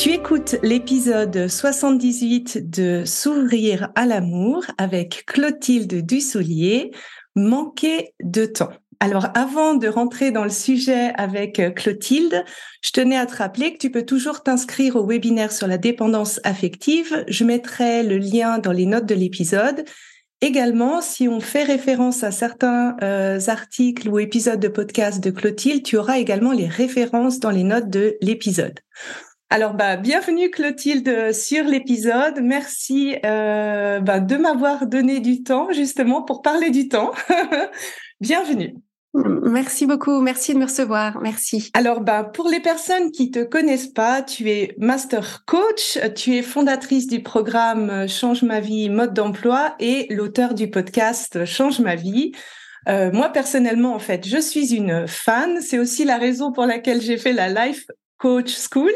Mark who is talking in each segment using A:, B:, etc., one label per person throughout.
A: Tu écoutes l'épisode 78 de S'ouvrir à l'amour avec Clotilde Dussolier, Manquer de temps. Alors avant de rentrer dans le sujet avec Clotilde, je tenais à te rappeler que tu peux toujours t'inscrire au webinaire sur la dépendance affective. Je mettrai le lien dans les notes de l'épisode. Également, si on fait référence à certains euh, articles ou épisodes de podcast de Clotilde, tu auras également les références dans les notes de l'épisode. Alors, bah, bienvenue Clotilde sur l'épisode. Merci euh, bah, de m'avoir donné du temps justement pour parler du temps. bienvenue.
B: Merci beaucoup, merci de me recevoir, merci.
A: Alors, bah, pour les personnes qui te connaissent pas, tu es master coach, tu es fondatrice du programme Change ma vie, mode d'emploi et l'auteur du podcast Change ma vie. Euh, moi personnellement, en fait, je suis une fan. C'est aussi la raison pour laquelle j'ai fait la Life Coach School.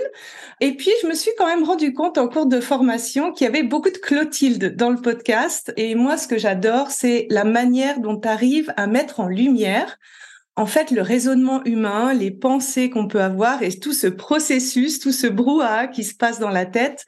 A: Et puis, je me suis quand même rendu compte en cours de formation qu'il y avait beaucoup de Clotilde dans le podcast. Et moi, ce que j'adore, c'est la manière dont tu arrives à mettre en lumière, en fait, le raisonnement humain, les pensées qu'on peut avoir et tout ce processus, tout ce brouhaha qui se passe dans la tête.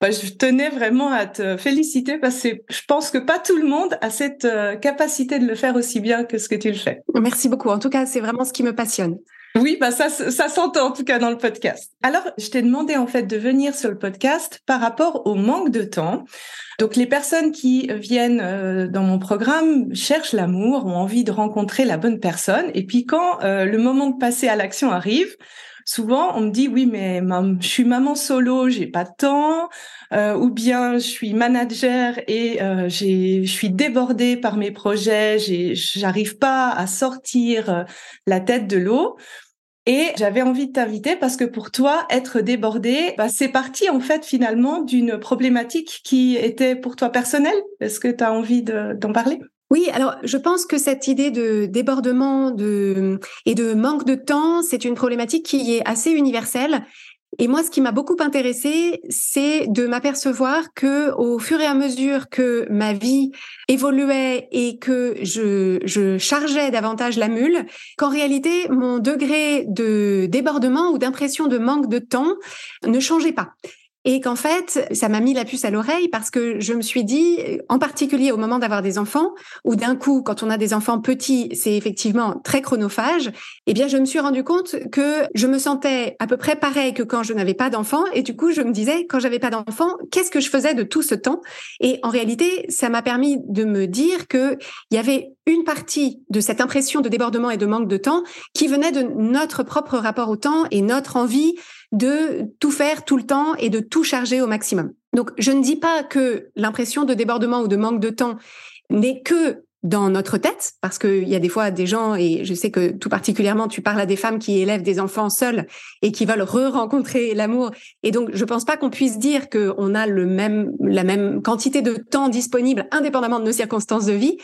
A: Bah, je tenais vraiment à te féliciter parce que je pense que pas tout le monde a cette euh, capacité de le faire aussi bien que ce que tu le fais.
B: Merci beaucoup. En tout cas, c'est vraiment ce qui me passionne.
A: Oui, bah ça, ça s'entend en tout cas dans le podcast. Alors, je t'ai demandé en fait de venir sur le podcast par rapport au manque de temps. Donc, les personnes qui viennent euh, dans mon programme cherchent l'amour, ont envie de rencontrer la bonne personne. Et puis, quand euh, le moment de passer à l'action arrive, souvent on me dit oui, mais je suis maman solo, j'ai pas de temps, euh, ou bien je suis manager et je suis débordée par mes projets, j'arrive pas à sortir la tête de l'eau. Et j'avais envie de t'inviter parce que pour toi, être débordé, bah, c'est parti en fait finalement d'une problématique qui était pour toi personnelle. Est-ce que tu as envie d'en parler?
B: Oui, alors je pense que cette idée de débordement de, et de manque de temps, c'est une problématique qui est assez universelle et moi, ce qui m'a beaucoup intéressé, c'est de m'apercevoir que, au fur et à mesure que ma vie évoluait et que je chargeais davantage la mule, qu'en réalité, mon degré de débordement ou d'impression de manque de temps ne changeait pas. Et qu'en fait, ça m'a mis la puce à l'oreille parce que je me suis dit, en particulier au moment d'avoir des enfants, ou d'un coup, quand on a des enfants petits, c'est effectivement très chronophage, eh bien, je me suis rendu compte que je me sentais à peu près pareil que quand je n'avais pas d'enfants. Et du coup, je me disais, quand j'avais pas d'enfants, qu'est-ce que je faisais de tout ce temps? Et en réalité, ça m'a permis de me dire que il y avait une partie de cette impression de débordement et de manque de temps qui venait de notre propre rapport au temps et notre envie de tout faire tout le temps et de tout charger au maximum. Donc, je ne dis pas que l'impression de débordement ou de manque de temps n'est que dans notre tête, parce qu'il y a des fois des gens, et je sais que tout particulièrement, tu parles à des femmes qui élèvent des enfants seuls et qui veulent re-rencontrer l'amour. Et donc, je pense pas qu'on puisse dire qu'on a le même, la même quantité de temps disponible indépendamment de nos circonstances de vie.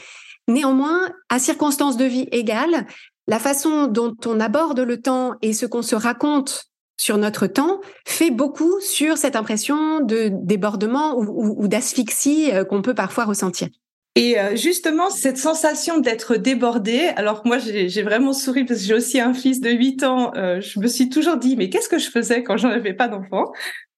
B: Néanmoins, à circonstances de vie égales, la façon dont on aborde le temps et ce qu'on se raconte sur notre temps fait beaucoup sur cette impression de débordement ou, d'asphyxie euh, qu'on peut parfois ressentir.
A: Et euh, justement, cette sensation d'être débordé, alors moi j'ai vraiment souri parce que j'ai aussi un fils de 8 ans, euh, je me suis toujours dit, mais qu'est-ce que je faisais quand j'en avais pas d'enfant?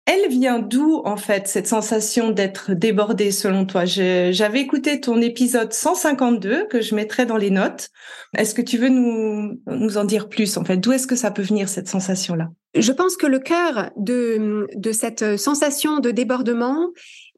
A: Elle vient d'où, en fait, cette sensation d'être débordée, selon toi? J'avais écouté ton épisode 152, que je mettrai dans les notes. Est-ce que tu veux nous, nous en dire plus, en fait? D'où est-ce que ça peut venir, cette sensation-là?
B: Je pense que le cœur de, de cette sensation de débordement,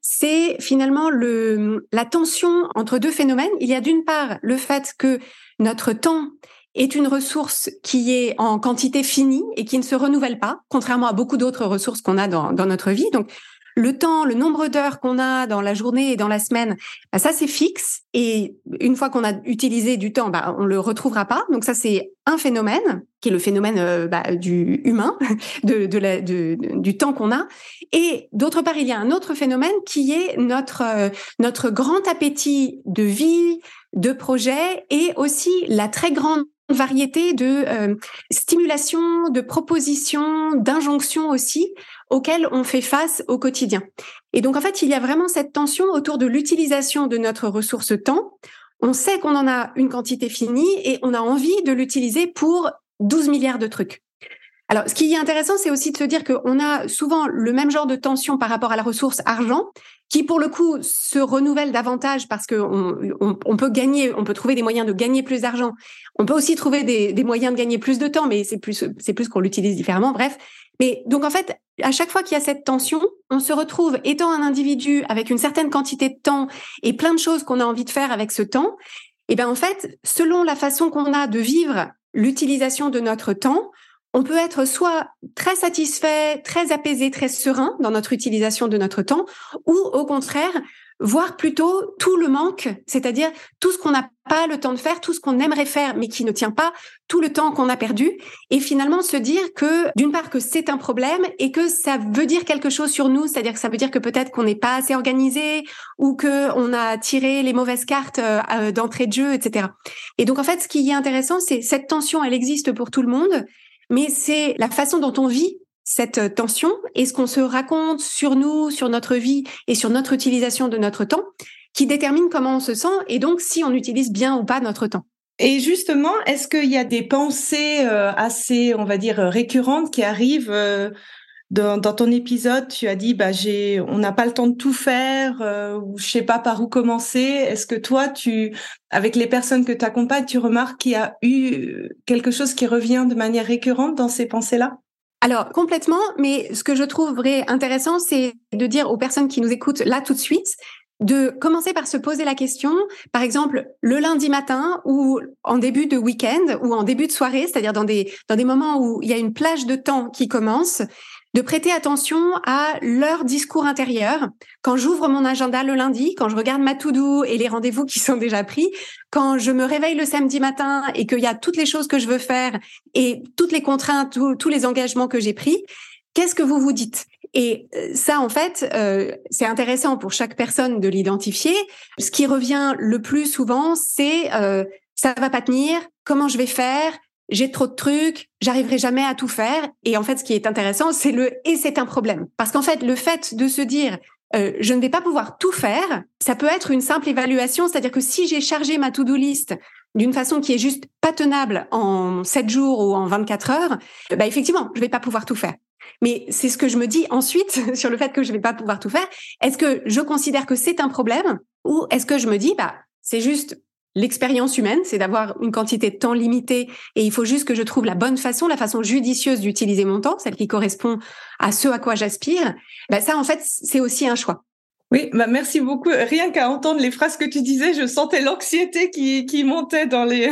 B: c'est finalement le, la tension entre deux phénomènes. Il y a d'une part le fait que notre temps est une ressource qui est en quantité finie et qui ne se renouvelle pas, contrairement à beaucoup d'autres ressources qu'on a dans, dans notre vie. Donc, le temps, le nombre d'heures qu'on a dans la journée et dans la semaine, bah, ça c'est fixe. Et une fois qu'on a utilisé du temps, bah, on le retrouvera pas. Donc ça c'est un phénomène qui est le phénomène euh, bah, du humain, de, de, la, de du temps qu'on a. Et d'autre part, il y a un autre phénomène qui est notre euh, notre grand appétit de vie, de projet et aussi la très grande variété de euh, stimulations, de propositions, d'injonctions aussi auxquelles on fait face au quotidien. Et donc en fait, il y a vraiment cette tension autour de l'utilisation de notre ressource temps. On sait qu'on en a une quantité finie et on a envie de l'utiliser pour 12 milliards de trucs. Alors, ce qui est intéressant, c'est aussi de se dire qu'on a souvent le même genre de tension par rapport à la ressource argent, qui pour le coup se renouvelle davantage parce qu'on on, peut gagner, on peut trouver des moyens de gagner plus d'argent. On peut aussi trouver des, des, moyens de gagner plus de temps, mais c'est plus c'est plus qu'on l'utilise différemment. Bref, mais donc en fait, à chaque fois qu'il y a cette tension, on se retrouve étant un individu avec une certaine quantité de temps et plein de choses qu'on a envie de faire avec ce temps. Et ben en fait, selon la façon qu'on a de vivre l'utilisation de notre temps, on peut être soit très satisfait, très apaisé, très serein dans notre utilisation de notre temps, ou au contraire, voir plutôt tout le manque, c'est-à-dire tout ce qu'on n'a pas le temps de faire, tout ce qu'on aimerait faire mais qui ne tient pas, tout le temps qu'on a perdu, et finalement se dire que d'une part que c'est un problème et que ça veut dire quelque chose sur nous, c'est-à-dire que ça veut dire que peut-être qu'on n'est pas assez organisé ou que on a tiré les mauvaises cartes euh, d'entrée de jeu, etc. Et donc en fait, ce qui est intéressant, c'est cette tension, elle existe pour tout le monde, mais c'est la façon dont on vit cette euh, tension et ce qu'on se raconte sur nous, sur notre vie et sur notre utilisation de notre temps qui détermine comment on se sent et donc si on utilise bien ou pas notre temps.
A: Et justement, est-ce qu'il y a des pensées euh, assez, on va dire, récurrentes qui arrivent euh, dans, ton épisode Tu as dit, bah, on n'a pas le temps de tout faire, ou je sais pas par où commencer. Est-ce que toi, tu, avec les personnes que tu accompagnes, tu remarques qu'il y a eu quelque chose qui revient de manière récurrente dans ces pensées-là?
B: Alors complètement, mais ce que je trouve vrai intéressant, c'est de dire aux personnes qui nous écoutent là tout de suite de commencer par se poser la question, par exemple le lundi matin ou en début de week-end ou en début de soirée, c'est-à-dire dans des dans des moments où il y a une plage de temps qui commence, de prêter attention à leur discours intérieur. Quand j'ouvre mon agenda le lundi, quand je regarde ma to-do et les rendez-vous qui sont déjà pris, quand je me réveille le samedi matin et qu'il y a toutes les choses que je veux faire et toutes les contraintes, tous les engagements que j'ai pris, qu'est-ce que vous vous dites? Et euh, ça, en fait, euh, c'est intéressant pour chaque personne de l'identifier. Ce qui revient le plus souvent, c'est euh, ça va pas tenir, comment je vais faire, j'ai trop de trucs, j'arriverai jamais à tout faire. Et en fait, ce qui est intéressant, c'est le et c'est un problème. Parce qu'en fait, le fait de se dire euh, je ne vais pas pouvoir tout faire, ça peut être une simple évaluation, c'est-à-dire que si j'ai chargé ma to-do list d'une façon qui est juste pas tenable en 7 jours ou en 24 heures, bah effectivement, je vais pas pouvoir tout faire. Mais c'est ce que je me dis ensuite sur le fait que je vais pas pouvoir tout faire. Est-ce que je considère que c'est un problème ou est-ce que je me dis bah c'est juste l'expérience humaine, c'est d'avoir une quantité de temps limitée et il faut juste que je trouve la bonne façon, la façon judicieuse d'utiliser mon temps, celle qui correspond à ce à quoi j'aspire. Ben ça, en fait, c'est aussi un choix.
A: Oui, bah merci beaucoup. Rien qu'à entendre les phrases que tu disais, je sentais l'anxiété qui, qui montait dans les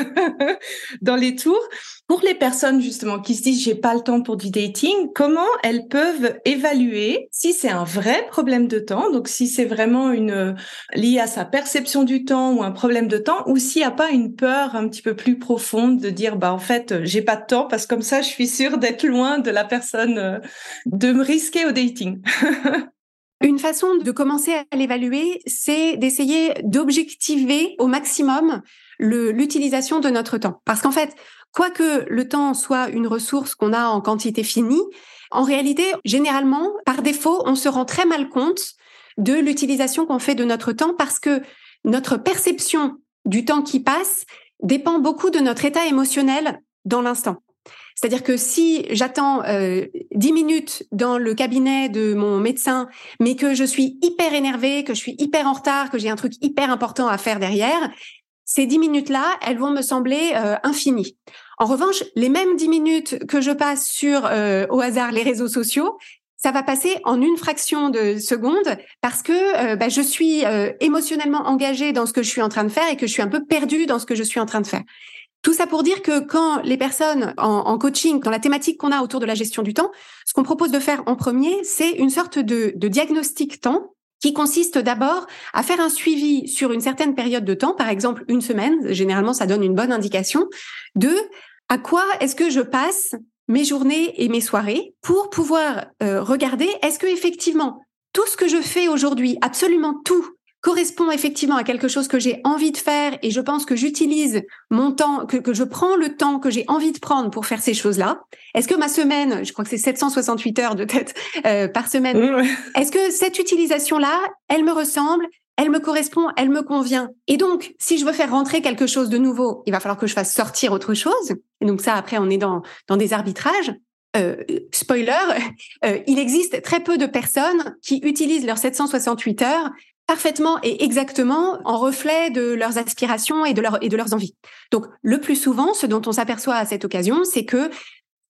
A: dans les tours. Pour les personnes justement qui se disent j'ai pas le temps pour du dating, comment elles peuvent évaluer si c'est un vrai problème de temps, donc si c'est vraiment une lié à sa perception du temps ou un problème de temps, ou s'il n'y a pas une peur un petit peu plus profonde de dire bah en fait j'ai pas de temps parce que comme ça je suis sûre d'être loin de la personne, de me risquer au dating.
B: Une façon de commencer à l'évaluer, c'est d'essayer d'objectiver au maximum l'utilisation de notre temps. Parce qu'en fait, quoique le temps soit une ressource qu'on a en quantité finie, en réalité, généralement, par défaut, on se rend très mal compte de l'utilisation qu'on fait de notre temps parce que notre perception du temps qui passe dépend beaucoup de notre état émotionnel dans l'instant. C'est-à-dire que si j'attends euh, 10 minutes dans le cabinet de mon médecin, mais que je suis hyper énervée, que je suis hyper en retard, que j'ai un truc hyper important à faire derrière, ces 10 minutes-là, elles vont me sembler euh, infinies. En revanche, les mêmes 10 minutes que je passe sur, euh, au hasard, les réseaux sociaux, ça va passer en une fraction de seconde parce que euh, bah, je suis émotionnellement engagée dans ce que je suis en train de faire et que je suis un peu perdue dans ce que je suis en train de faire. Tout ça pour dire que quand les personnes en, coaching, dans la thématique qu'on a autour de la gestion du temps, ce qu'on propose de faire en premier, c'est une sorte de, diagnostic temps qui consiste d'abord à faire un suivi sur une certaine période de temps, par exemple une semaine, généralement ça donne une bonne indication, de à quoi est-ce que je passe mes journées et mes soirées pour pouvoir euh, regarder est-ce que effectivement tout ce que je fais aujourd'hui, absolument tout, correspond effectivement à quelque chose que j'ai envie de faire et je pense que j'utilise mon temps, que, que je prends le temps que j'ai envie de prendre pour faire ces choses-là. Est-ce que ma semaine, je crois que c'est 768 heures de tête euh, par semaine, est-ce que cette utilisation-là, elle me ressemble elle me correspond, elle me convient? Et donc, si je veux faire rentrer quelque chose de nouveau, il va falloir que je fasse sortir autre chose. Et donc ça, après, on est dans, dans des arbitrages. Euh, spoiler, euh, il existe très peu de personnes qui utilisent leurs 768 heures parfaitement et exactement en reflet de leurs aspirations et de, leurs envies. Donc, le plus souvent, ce dont on s'aperçoit à cette occasion, c'est que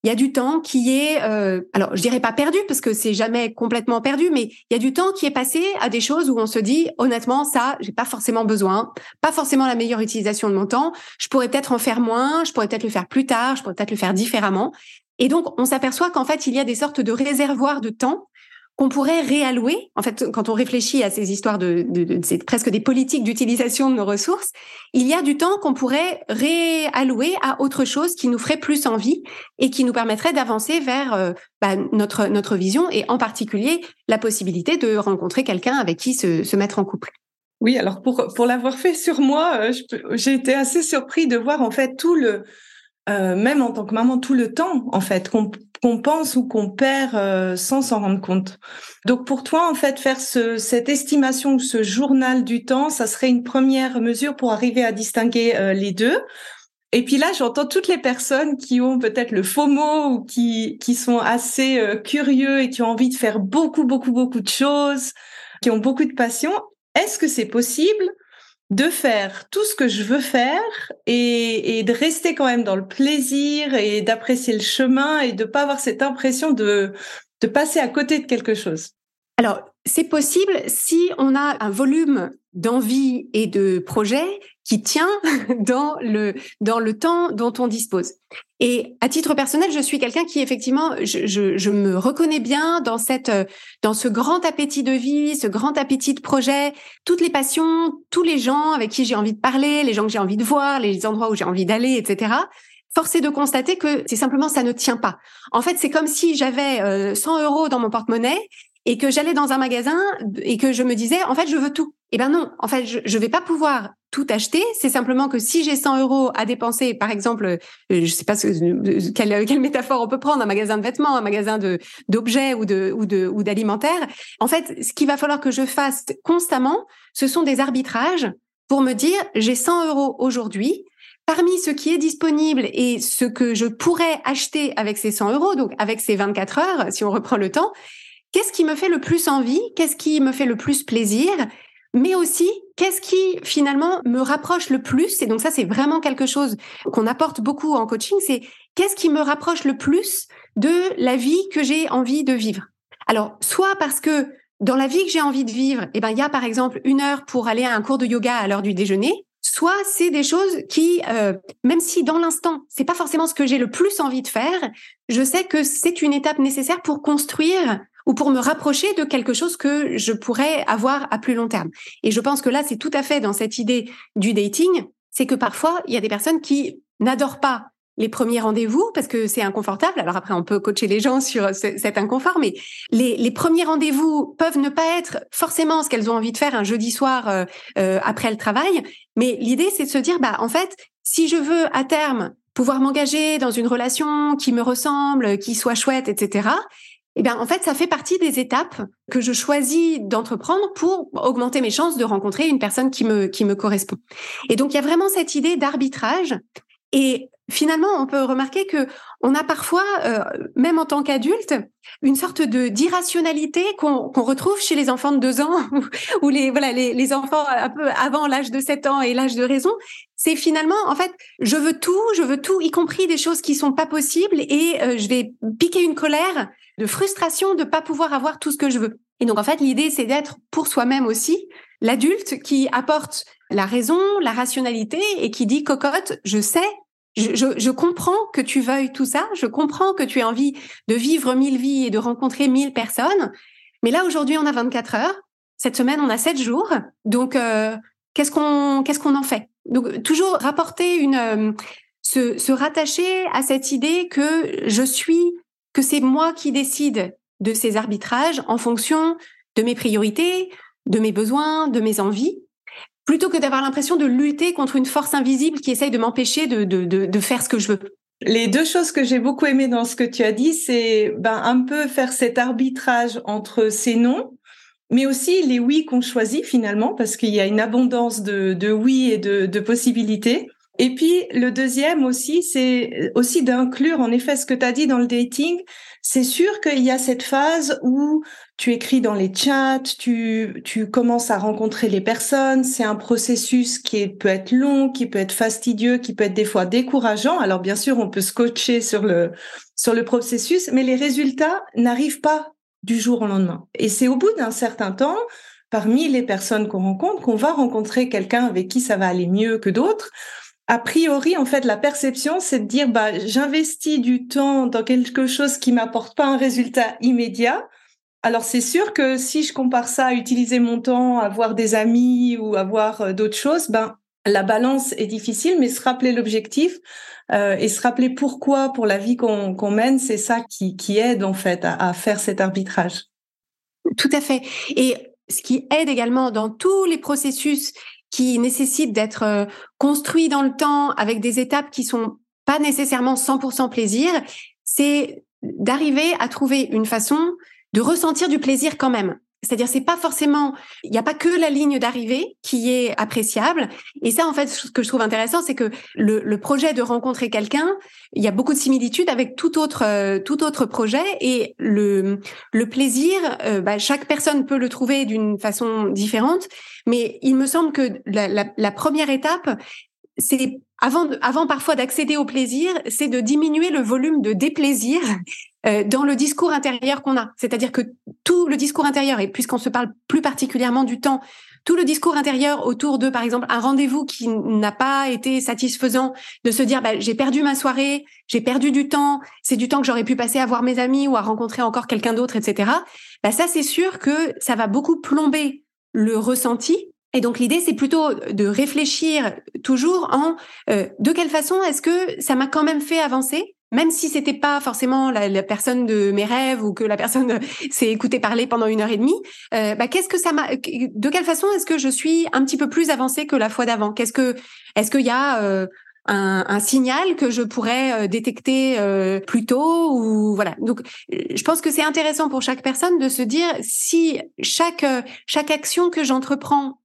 B: il y a du temps qui est, euh, alors je dirais pas perdu parce que c'est jamais complètement perdu, mais il y a du temps qui est passé à des choses où on se dit honnêtement ça, j'ai pas forcément besoin, pas forcément la meilleure utilisation de mon temps. Je pourrais peut-être en faire moins, je pourrais peut-être le faire plus tard, je pourrais peut-être le faire différemment. Et donc on s'aperçoit qu'en fait il y a des sortes de réservoirs de temps qu'on pourrait réallouer. En fait, quand on réfléchit à ces histoires de, c'est presque des politiques d'utilisation de nos ressources, il y a du temps qu'on pourrait réallouer à autre chose qui nous ferait plus envie et qui nous permettrait d'avancer vers euh, bah, notre notre vision et en particulier la possibilité de rencontrer quelqu'un avec qui se, se mettre en couple.
A: Oui, alors pour pour l'avoir fait sur moi, euh, j'ai été assez surpris de voir en fait tout le euh, même en tant que maman, tout le temps, en fait, qu'on pense ou qu'on perd euh, sans s'en rendre compte. Donc pour toi, en fait, faire ce, cette estimation ou ce journal du temps, ça serait une première mesure pour arriver à distinguer euh, les deux. Et puis là, j'entends toutes les personnes qui ont peut-être le mot ou qui, qui sont assez curieux et qui ont envie de faire beaucoup, beaucoup, beaucoup de choses, qui ont beaucoup de passion. Est-ce que c'est possible de faire tout ce que je veux faire et, de rester quand même dans le plaisir et d'apprécier le chemin et de pas avoir cette impression de, de passer à côté de quelque chose.
B: Alors, c'est possible si on a un volume d'envie et de projet qui tient dans le, dans le temps dont on dispose. Et à titre personnel, je suis quelqu'un qui effectivement, je, je, je, me reconnais bien dans cette, dans ce grand appétit de vie, ce grand appétit de projet, toutes les passions, tous les gens avec qui j'ai envie de parler, les gens que j'ai envie de voir, les endroits où j'ai envie d'aller, etc. Force est de constater que c'est simplement ça ne tient pas. En fait, c'est comme si j'avais 100 euh, euros dans mon porte-monnaie et que j'allais dans un magasin et que je me disais, en fait, je veux tout. Eh ben non, en fait, je, je vais pas pouvoir tout acheter. C'est simplement que si j'ai 100 euros à dépenser, par exemple, euh, je sais pas ce, quelle, quelle, métaphore on peut prendre, un magasin de vêtements, un magasin d'objets ou de. En fait, ce qu'il va falloir que je fasse constamment, ce sont des arbitrages pour me dire, j'ai 100 euros aujourd'hui. Parmi ce qui est disponible et ce que je pourrais acheter avec ces 100 euros, donc avec ces 24 heures, si on reprend le temps, qu'est-ce qui me fait le plus envie, qu'est-ce qui me fait le plus plaisir, mais aussi qu'est-ce qui finalement me rapproche le plus. Et donc ça, c'est vraiment quelque chose qu'on apporte beaucoup en coaching, c'est qu'est-ce qui me rapproche le plus de la vie que j'ai envie de vivre? Alors, soit parce que dans la vie que j'ai envie de vivre, eh ben, il y a par exemple une heure pour aller à un cours de yoga à l'heure du déjeuner. Soit c'est des choses qui, euh, même si dans l'instant, c'est pas forcément ce que j'ai le plus envie de faire, je sais que c'est une étape nécessaire pour construire ou pour me rapprocher de quelque chose que je pourrais avoir à plus long terme. Et je pense que là, c'est tout à fait dans cette idée du dating, c'est que parfois, il y a des personnes qui n'adorent pas les premiers rendez-vous parce que c'est inconfortable. Alors après, on peut coacher les gens sur cet inconfort, mais les, premiers rendez-vous peuvent ne pas être forcément ce qu'elles ont envie de faire un jeudi soir euh, euh, après le travail. Mais l'idée, c'est de se dire, bah en fait, si je veux à terme pouvoir m'engager dans une relation qui me ressemble, qui soit chouette, etc. Eh bien, en fait, ça fait partie des étapes que je choisis d'entreprendre pour augmenter mes chances de rencontrer une personne qui me, qui me correspond. Et donc, il y a vraiment cette idée d'arbitrage. Et finalement, on peut remarquer que on a parfois, euh, même en tant qu'adulte, une sorte de d'irrationalité qu'on retrouve chez les enfants de deux ans ou les voilà les, les enfants un peu avant l'âge de sept ans et l'âge de raison. C'est finalement, en fait, je veux tout, je veux tout, y compris des choses qui sont pas possibles, et euh, je vais piquer une colère de frustration de pas pouvoir avoir tout ce que je veux. Et donc en fait, l'idée c'est d'être pour soi-même aussi l'adulte qui apporte la raison, la rationalité et qui dit cocotte, je sais Je, comprends que tu veuilles tout ça, je comprends que tu aies envie de vivre mille vies et de rencontrer mille personnes, mais là aujourd'hui on a 24 heures, cette semaine on a 7 jours, donc euh, qu'est-ce qu'on qu'est-ce qu'on en fait? Donc toujours rapporter une euh, se, se rattacher à cette idée que je suis que c'est moi qui décide de ces arbitrages en fonction de mes priorités, de mes besoins, de mes envies, plutôt que d'avoir l'impression de lutter contre une force invisible qui essaye de m'empêcher de, de, de, faire ce que je veux.
A: Les deux choses que j'ai beaucoup aimées dans ce que tu as dit, c'est ben, un peu faire cet arbitrage entre ces noms, mais aussi les oui qu'on choisit finalement, parce qu'il y a une abondance de, de oui et de, de possibilités. Et puis le deuxième aussi, c'est aussi d'inclure en effet ce que tu as dit dans le dating. C'est sûr qu'il y a cette phase où tu écris dans les chats, tu, tu commences à rencontrer les personnes. C'est un processus qui peut être long, qui peut être fastidieux, qui peut être des fois décourageant. Alors bien sûr, on peut se coacher sur le, sur le processus, mais les résultats n'arrivent pas du jour au lendemain. Et c'est au bout d'un certain temps, parmi les personnes qu'on rencontre, qu'on va rencontrer quelqu'un avec qui ça va aller mieux que d'autres a priori, en fait, la perception, c'est de dire, bah, j'investis du temps dans quelque chose qui m'apporte pas un résultat immédiat. Alors, c'est sûr que si je compare ça à utiliser mon temps à voir des amis ou à voir euh, d'autres choses, ben, la balance est difficile, mais se rappeler l'objectif euh, et se rappeler pourquoi pour la vie qu'on mène, c'est ça qui, qui aide en fait à, à faire cet arbitrage.
B: Tout à fait. Et ce qui aide également dans tous les processus qui nécessite d'être construit dans le temps avec des étapes qui sont pas nécessairement 100% plaisir, c'est d'arriver à trouver une façon de ressentir du plaisir quand même. C'est-à-dire, c'est pas forcément, il n'y a pas que la ligne d'arrivée qui est appréciable. Et ça, en fait, ce que je trouve intéressant, c'est que le, le, projet de rencontrer quelqu'un, il y a beaucoup de similitudes avec tout autre, euh, tout autre projet. Et le, le plaisir, euh, bah, chaque personne peut le trouver d'une façon différente. Mais il me semble que la, la, la première étape, c'est avant, avant parfois d'accéder au plaisir, c'est de diminuer le volume de déplaisir euh, dans le discours intérieur qu'on a. C'est-à-dire que tout le discours intérieur, et puisqu'on se parle plus particulièrement du temps, tout le discours intérieur autour de, par exemple, un rendez-vous qui n'a pas été satisfaisant, de se dire, bah, j'ai perdu ma soirée, j'ai perdu du temps, c'est du temps que j'aurais pu passer à voir mes amis ou à rencontrer encore quelqu'un d'autre, etc. Bah, ça, c'est sûr que ça va beaucoup plomber le ressenti et donc l'idée, c'est plutôt de réfléchir toujours en euh, de quelle façon est-ce que ça m'a quand même fait avancer, même si c'était pas forcément la, personne de mes rêves ou que la personne s'est écoutée parler pendant une heure et demie. Euh, bah, qu'est-ce que ça m'a De quelle façon est-ce que je suis un petit peu plus avancée que la fois d'avant? Qu'est-ce que est-ce qu'il y a euh, un, un, signal que je pourrais détecter plus tôt ou voilà. Donc, je pense que c'est intéressant pour chaque personne de se dire si chaque chaque action que j'entreprends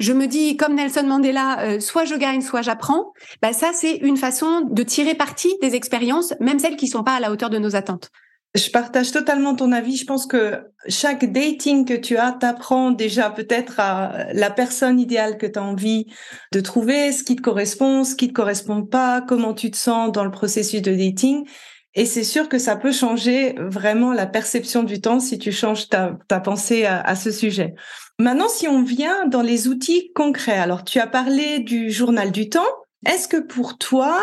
B: je me dis comme Nelson Mandela, euh, soit je gagne, soit j'apprends. Bah ça, c'est une façon de tirer parti des expériences, même celles qui sont pas à la hauteur de nos attentes.
A: Je partage totalement ton avis. Je pense que chaque dating que tu as t'apprend déjà peut-être à la personne idéale que tu as envie de trouver, ce qui te correspond, ce qui te correspond pas, comment tu te sens dans le processus de dating. Et c'est sûr que ça peut changer vraiment la perception du temps si tu changes ta, pensée à, à ce sujet. Maintenant, si on vient dans les outils concrets, alors tu as parlé du journal du temps. Est-ce que pour toi,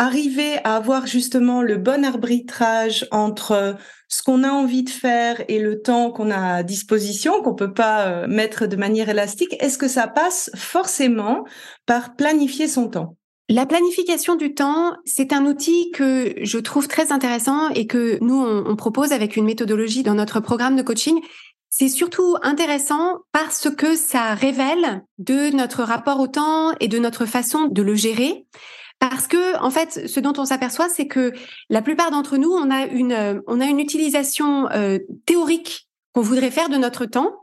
A: arriver à avoir justement le bon arbitrage entre ce qu'on a envie de faire et le temps qu'on a à disposition, qu'on peut pas euh, mettre de manière élastique, est-ce que ça passe forcément par planifier son temps?
B: La planification du temps, c'est un outil que je trouve très intéressant et que nous, on, propose avec une méthodologie dans notre programme de coaching. C'est surtout intéressant parce que ça révèle de notre rapport au temps et de notre façon de le gérer. Parce que, en fait, ce dont on s'aperçoit, c'est que la plupart d'entre nous, on a une, on a une utilisation euh, théorique qu'on voudrait faire de notre temps,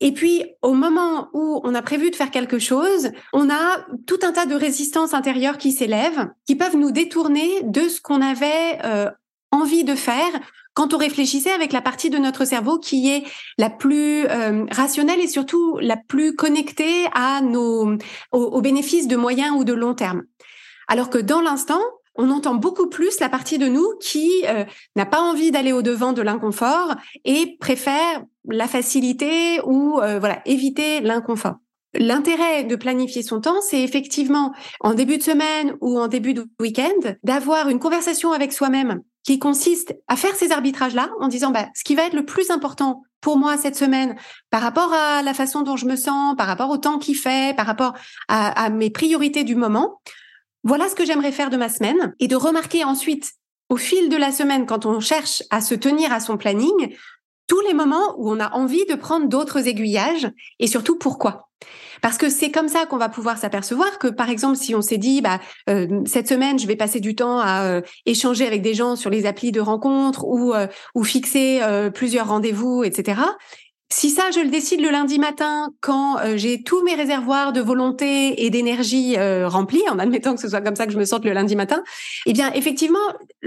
B: et puis, au moment où on a prévu de faire quelque chose, on a tout un tas de résistances intérieures qui s'élèvent, qui peuvent nous détourner de ce qu'on avait euh, envie de faire quand on réfléchissait avec la partie de notre cerveau qui est la plus euh, rationnelle et surtout la plus connectée à nos aux bénéfices de moyen ou de long terme. Alors que dans l'instant, on entend beaucoup plus la partie de nous qui euh, n'a pas envie d'aller au devant de l'inconfort et préfère la facilité ou euh, voilà éviter l'inconfort. L'intérêt de planifier son temps, c'est effectivement en début de semaine ou en début de week-end d'avoir une conversation avec soi-même qui consiste à faire ces arbitrages-là en disant bah, ce qui va être le plus important pour moi cette semaine par rapport à la façon dont je me sens, par rapport au temps qu'il fait, par rapport à mes priorités du moment. Voilà ce que j'aimerais faire de ma semaine et de remarquer ensuite au fil de la semaine quand on cherche à se tenir à son planning tous les moments où on a envie de prendre d'autres aiguillages et surtout pourquoi. Parce que c'est comme ça qu'on va pouvoir s'apercevoir que, par exemple, si on s'est dit, bah, euh, cette semaine, je vais passer du temps à euh, échanger avec des gens sur les applis de rencontres ou, euh, ou fixer plusieurs rendez-vous, etc. Si ça, je le décide le lundi matin, quand euh, j'ai tous mes réservoirs de volonté et d'énergie euh, remplis, en admettant que ce soit comme ça que je me sente le lundi matin, eh bien, effectivement,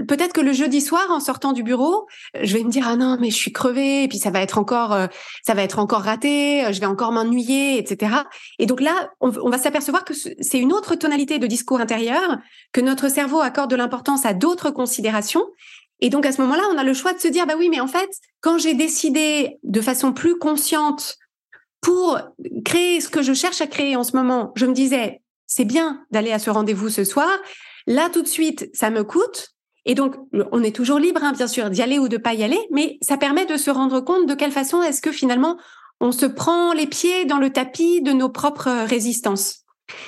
B: peut-être que le jeudi soir, en sortant du bureau, je vais me dire ah non, mais je suis crevée, et puis ça va être encore, euh, ça va être encore raté, je vais encore m'ennuyer, etc. Et donc là, on va s'apercevoir que c'est une autre tonalité de discours intérieur, que notre cerveau accorde de l'importance à d'autres considérations, et donc à ce moment-là, on a le choix de se dire bah oui, mais en fait, quand j'ai décidé de façon plus consciente pour créer ce que je cherche à créer en ce moment, je me disais c'est bien d'aller à ce rendez-vous ce soir. Là tout de suite, ça me coûte. Et donc, on est toujours libre, hein, bien sûr, d'y aller ou de pas y aller, mais ça permet de se rendre compte de quelle façon est-ce que finalement on se prend les pieds dans le tapis de nos propres résistances.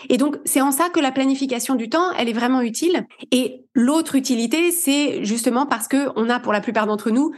B: Et donc, c'est en ça que la planification du temps, elle est vraiment utile. Et l'autre utilité, c'est justement parce que on a, pour la plupart d'entre nous,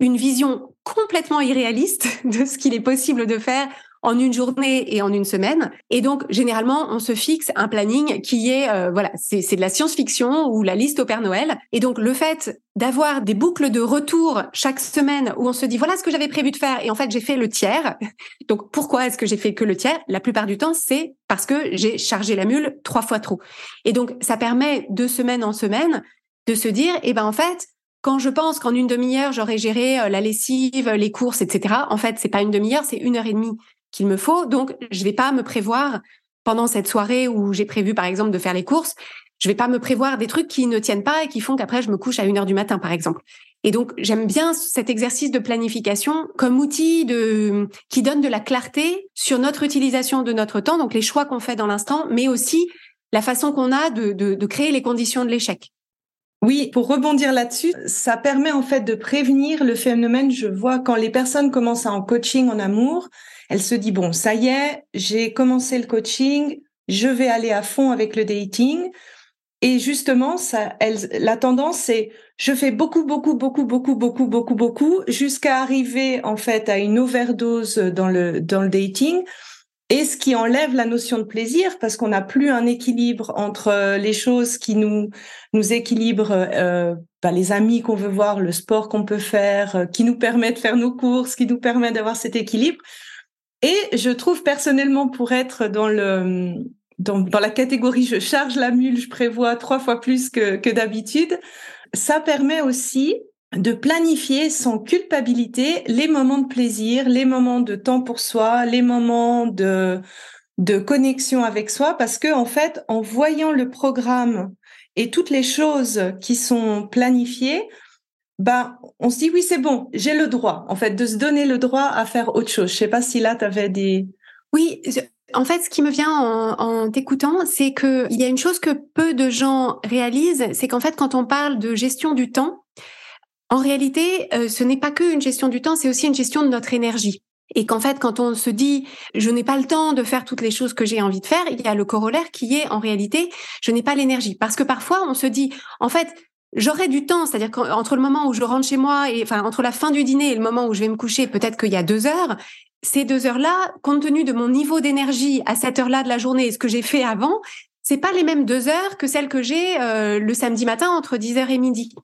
B: une vision complètement irréaliste de ce qu'il est possible de faire en une journée et en une semaine. Et donc, généralement, on se fixe un planning qui est, euh, voilà, c'est de la science-fiction ou la liste au Père Noël. Et donc, le fait d'avoir des boucles de retour chaque semaine où on se dit, voilà ce que j'avais prévu de faire. Et en fait, j'ai fait le tiers. Donc, pourquoi est-ce que j'ai fait que le tiers? La plupart du temps, c'est parce que j'ai chargé la mule trois fois trop. Et donc, ça permet de semaine en semaine de se dire, eh ben, en fait, quand je pense qu'en une demi-heure, j'aurais géré euh, la lessive, les courses, etc., en fait, c'est pas une demi-heure, c'est une heure et demie qu'il me faut. Donc, je vais pas me prévoir pendant cette soirée où j'ai prévu, par exemple, de faire les courses. Je vais pas me prévoir des trucs qui ne tiennent pas et qui font qu'après je me couche à une heure du matin, par exemple. Et donc, j'aime bien cet exercice de planification comme outil qui donne de la clarté sur notre utilisation de notre temps, donc les choix qu'on fait dans l'instant, mais aussi la façon qu'on a de, de, de créer les conditions de l'échec.
A: Oui, pour rebondir là-dessus, ça permet en fait de prévenir le phénomène. Je vois quand les personnes commencent en coaching en amour, elle se dit, bon, ça y est, j'ai commencé le coaching, je vais aller à fond avec le dating. Et justement, ça, elle, la tendance, c'est je fais beaucoup, beaucoup, beaucoup, beaucoup, beaucoup, beaucoup, beaucoup, jusqu'à arriver en fait à une overdose dans le dans le dating. Et ce qui enlève la notion de plaisir parce qu'on n'a plus un équilibre entre euh, les choses qui nous nous équilibrent, euh, bah, les amis qu'on veut voir, le sport qu'on peut faire, euh, qui nous permet de faire nos courses, qui nous permet d'avoir cet équilibre. Et je trouve personnellement pour être dans le dans, la catégorie je charge la mule, je prévois trois fois plus que, d'habitude, ça permet aussi de planifier sans culpabilité les moments de plaisir, les moments de temps pour soi, les moments de de connexion avec soi, parce que en fait, en voyant le programme et toutes les choses qui sont planifiées, ben, on se dit oui, c'est bon, j'ai le droit, en fait, de se donner le droit à faire autre chose. Je sais pas si là, tu avais des...
B: Oui, en fait, ce qui me vient en, t'écoutant, c'est que il y a une chose que peu de gens réalisent, c'est qu'en fait, quand on parle de gestion du temps, en réalité, euh, ce n'est pas que une gestion du temps, c'est aussi une gestion de notre énergie. Et qu'en fait, quand on se dit je n'ai pas le temps de faire toutes les choses que j'ai envie de faire, il y a le corollaire qui est en réalité je n'ai pas l'énergie. Parce que parfois on se dit en fait j'aurai du temps, c'est-à-dire qu'entre le moment où je rentre chez moi et enfin entre la fin du dîner et le moment où je vais me coucher, peut-être qu'il y a deux heures. Ces deux heures-là, compte tenu de mon niveau d'énergie à cette heure-là de la journée et ce que j'ai fait avant, c'est pas les mêmes deux heures que celles que j'ai euh, le samedi matin entre 10h et midi.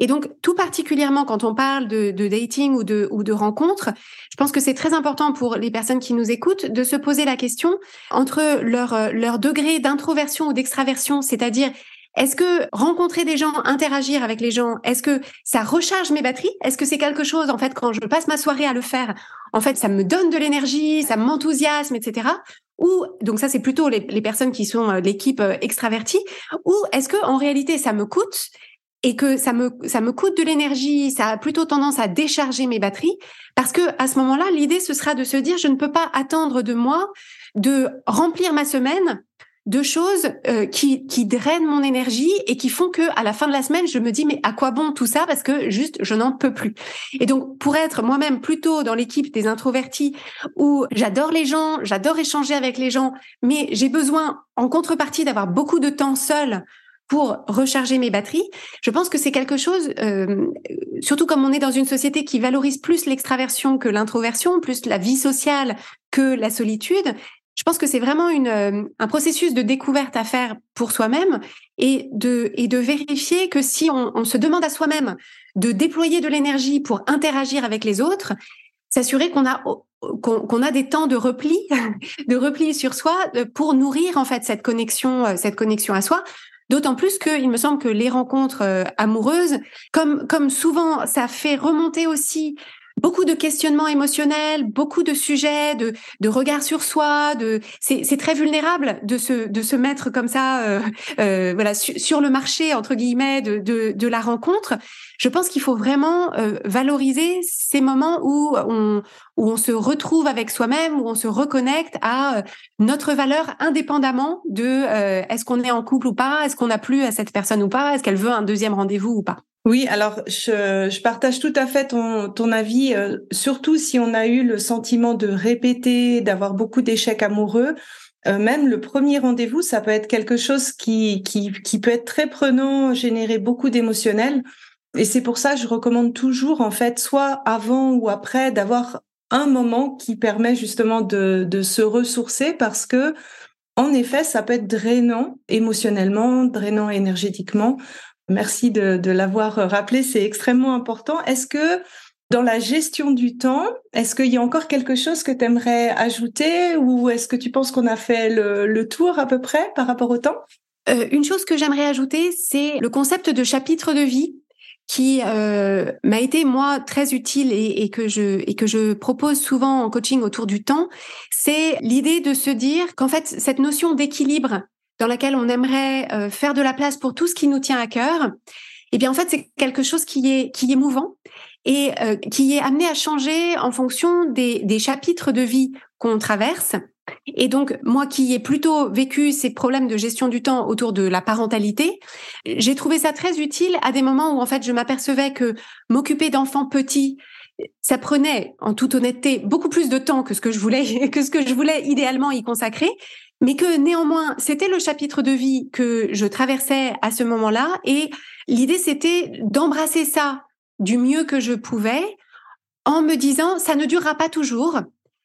B: Et donc, tout particulièrement quand on parle de, dating ou de, ou de rencontres, je pense que c'est très important pour les personnes qui nous écoutent de se poser la question entre leur, leur degré d'introversion ou d'extraversion, c'est-à-dire est-ce que rencontrer des gens, interagir avec les gens, est-ce que ça recharge mes batteries? Est-ce que c'est quelque chose, en fait, quand je passe ma soirée à le faire, en fait, ça me donne de l'énergie, ça m'enthousiasme, etc. Ou donc ça, c'est plutôt les, personnes qui sont euh, l'équipe euh, extravertie. Ou est-ce que en réalité, ça me coûte et que ça me ça me coûte de l'énergie, ça a plutôt tendance à décharger mes batteries? Parce que à ce moment-là, l'idée ce sera de se dire je ne peux pas attendre de moi de remplir ma semaine de choses euh, qui qui drainent mon énergie et qui font que à la fin de la semaine, je me dis mais à quoi bon tout ça parce que juste je n'en peux plus. Et donc pour être moi-même plutôt dans l'équipe des introvertis où j'adore les gens, j'adore échanger avec les gens, mais j'ai besoin en contrepartie d'avoir beaucoup de temps seul pour recharger mes batteries. Je pense que c'est quelque chose, euh, surtout comme on est dans une société qui valorise plus l'extraversion que l'introversion, plus la vie sociale que la solitude. Je pense que c'est vraiment euh, un processus de découverte à faire pour soi-même et de, vérifier que si on, se demande à soi-même de déployer de l'énergie pour interagir avec les autres, s'assurer qu'on a a des temps de repli, de repli sur soi euh, pour nourrir en fait cette connexion, cette connexion à soi. D'autant plus qu'il me semble que les rencontres euh, amoureuses, comme souvent, ça fait remonter aussi beaucoup de questionnements émotionnels, beaucoup de sujets, de, de regard sur soi. De, c'est, très vulnérable de se, de se mettre comme ça, euh, euh, voilà, sur le marché entre guillemets de, de, de la rencontre je pense qu'il faut vraiment euh, valoriser ces moments où on, où on se retrouve avec soi-même, où on se reconnecte à euh, notre valeur indépendamment de euh, est-ce qu'on est en couple ou pas, est-ce qu'on a plu à cette personne ou pas, est-ce qu'elle veut un deuxième rendez-vous ou pas.
A: Oui, alors je, je, partage tout à fait ton, ton avis, surtout si on a eu le sentiment de répéter, d'avoir beaucoup d'échecs amoureux. même le premier rendez-vous, ça peut être quelque chose qui, qui, qui peut être très prenant, générer beaucoup d'émotionnel. Et c'est pour ça que je recommande toujours, en fait, soit avant ou après, d'avoir un moment qui permet justement de, de se ressourcer parce que, en effet, ça peut être drainant émotionnellement, drainant énergétiquement. Merci de, l'avoir rappelé, c'est extrêmement important. Est-ce que dans la gestion du temps, est-ce qu'il y a encore quelque chose que tu aimerais ajouter ou est-ce que tu penses qu'on a fait le, tour à peu près par rapport au temps?
B: Euh, Une chose que j'aimerais ajouter, c'est le concept de chapitre de vie qui euh, m'a été moi très utile et que je propose souvent en coaching autour du temps, c'est l'idée de se dire qu'en fait cette notion d'équilibre dans laquelle on aimerait euh, faire de la place pour tout ce qui nous tient à cœur, eh bien en fait c'est quelque chose qui est qui est mouvant et euh, qui est amené à changer en fonction des, des chapitres de vie qu'on traverse. Et donc, moi qui ai plutôt vécu ces problèmes de gestion du temps autour de la parentalité, j'ai trouvé ça très utile à des moments où, en fait, je m'apercevais que m'occuper d'enfants petits, ça prenait, en toute honnêteté, beaucoup plus de temps que ce que je voulais, que ce que je voulais idéalement y consacrer. Mais que néanmoins, c'était le chapitre de vie que je traversais à ce moment-là. Et l'idée, c'était d'embrasser ça du mieux que je pouvais en me disant, ça ne durera pas toujours.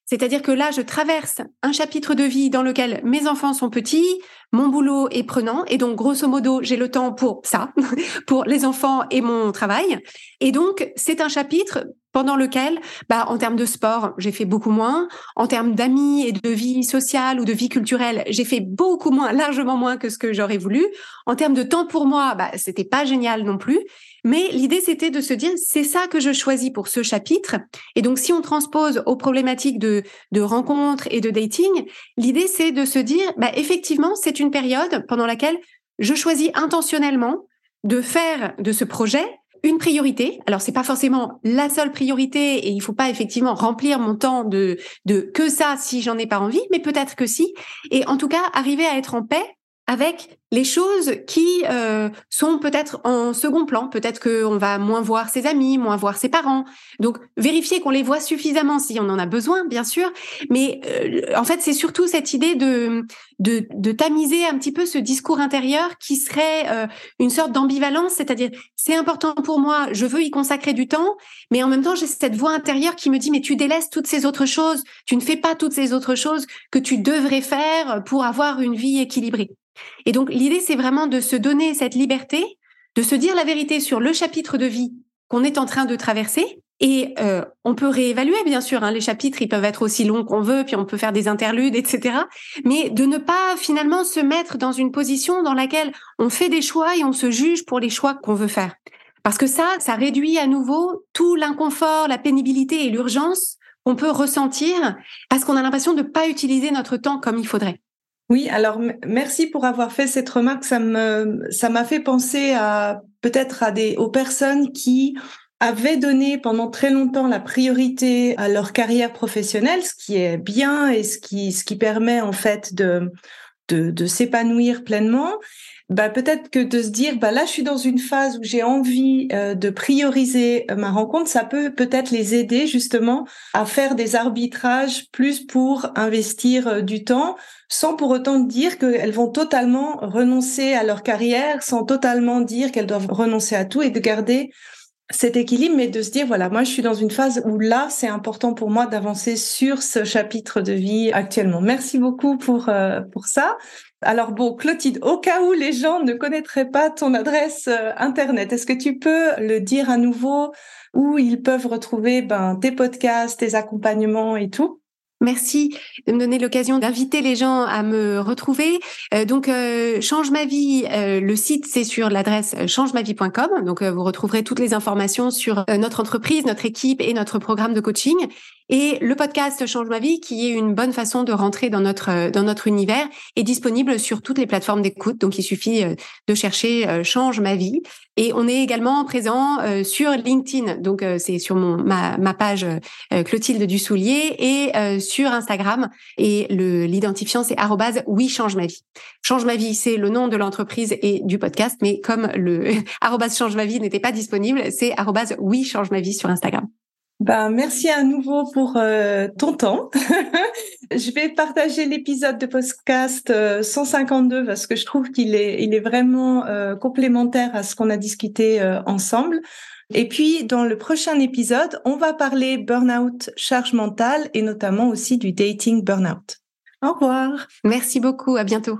B: C'est-à-dire que là, je traverse un chapitre de vie dans lequel mes enfants sont petits, mon boulot est prenant, et donc grosso modo, j'ai le temps pour ça, pour les enfants et mon travail. Et donc, c'est un chapitre pendant lequel, bah, en termes de sport, j'ai fait beaucoup moins. En termes d'amis et de vie sociale ou de vie culturelle, j'ai fait beaucoup moins, largement moins que ce que j'aurais voulu. En termes de temps pour moi, bah, c'était pas génial non plus. Mais l'idée, c'était de se dire, c'est ça que je choisis pour ce chapitre. Et donc, si on transpose aux problématiques de, de rencontres et de dating, l'idée, c'est de se dire, bah, effectivement, c'est une période pendant laquelle je choisis intentionnellement de faire de ce projet une priorité. Alors c'est pas forcément la seule priorité et il faut pas effectivement remplir mon temps de de que ça si j'en ai pas envie, mais peut-être que si. Et en tout cas arriver à être en paix avec les choses qui euh, sont peut-être en second plan. Peut-être qu'on va moins voir ses amis, moins voir ses parents. Donc, vérifier qu'on les voit suffisamment si on en a besoin, bien sûr. Mais euh, en fait, c'est surtout cette idée de, de, de, tamiser un petit peu ce discours intérieur qui serait euh, une sorte d'ambivalence, c'est-à-dire c'est important pour moi, je veux y consacrer du temps, mais en même temps, j'ai cette voix intérieure qui me dit mais tu délaisses toutes ces autres choses, tu ne fais pas toutes ces autres choses que tu devrais faire pour avoir une vie équilibrée. Et donc l'idée, c'est vraiment de se donner cette liberté, de se dire la vérité sur le chapitre de vie qu'on est en train de traverser. Et euh, on peut réévaluer, bien sûr, hein, les chapitres, ils peuvent être aussi longs qu'on veut, puis on peut faire des interludes, etc. Mais de ne pas finalement se mettre dans une position dans laquelle on fait des choix et on se juge pour les choix qu'on veut faire. Parce que ça, ça réduit à nouveau tout l'inconfort, la pénibilité et l'urgence qu'on peut ressentir parce qu'on a l'impression de ne pas utiliser notre temps comme il faudrait.
A: Oui, alors merci pour avoir fait cette remarque. Ça me ça m'a fait penser à peut-être à des aux personnes qui avaient donné pendant très longtemps la priorité à leur carrière professionnelle, ce qui est bien et ce qui ce qui permet en fait de de, de s'épanouir pleinement bah peut-être que de se dire bah là je suis dans une phase où j'ai envie euh, de prioriser euh, ma rencontre, ça peut peut-être les aider justement à faire des arbitrages plus pour investir euh, du temps sans pour autant dire qu'elles vont totalement renoncer à leur carrière, sans totalement dire qu'elles doivent renoncer à tout et de garder cet équilibre, mais de se dire, voilà, moi, je suis dans une phase où là, c'est important pour moi d'avancer sur ce chapitre de vie actuellement. Merci beaucoup pour, pour ça. Alors bon, Clotilde, au cas où les gens ne connaîtraient pas ton adresse euh, Internet, est-ce que tu peux le dire à nouveau où ils peuvent retrouver ben, tes podcasts, tes accompagnements et tout?
B: Merci de me donner l'occasion d'inviter les gens à me retrouver. Euh, donc, euh, Change ma vie, euh, le site, c'est sur l'adresse changemavie.com. Donc, vous retrouverez toutes les informations sur notre entreprise, notre équipe et notre programme de coaching. Et le podcast Change ma vie, qui est une bonne façon de rentrer dans notre dans notre univers, est disponible sur toutes les plateformes d'écoute. Donc, il suffit de chercher Change ma vie. Et on est également présent sur LinkedIn. Donc, c'est sur mon ma, page Clotilde Dussoulier et sur Instagram et le l'identifiant c'est oui change ma vie. Change ma vie, c'est le nom de l'entreprise et du podcast, mais comme le change ma vie n'était pas disponible, c'est oui change ma vie sur Instagram.
A: Ben, merci à nouveau pour euh, ton temps. je vais partager l'épisode de podcast 152 euh, parce que je trouve qu'il est, il est vraiment euh, complémentaire à ce qu'on a discuté ensemble. Et puis, dans le prochain épisode, on va parler burn-out, charge mentale et notamment aussi du dating burn-out. Au revoir.
B: Merci beaucoup. À bientôt.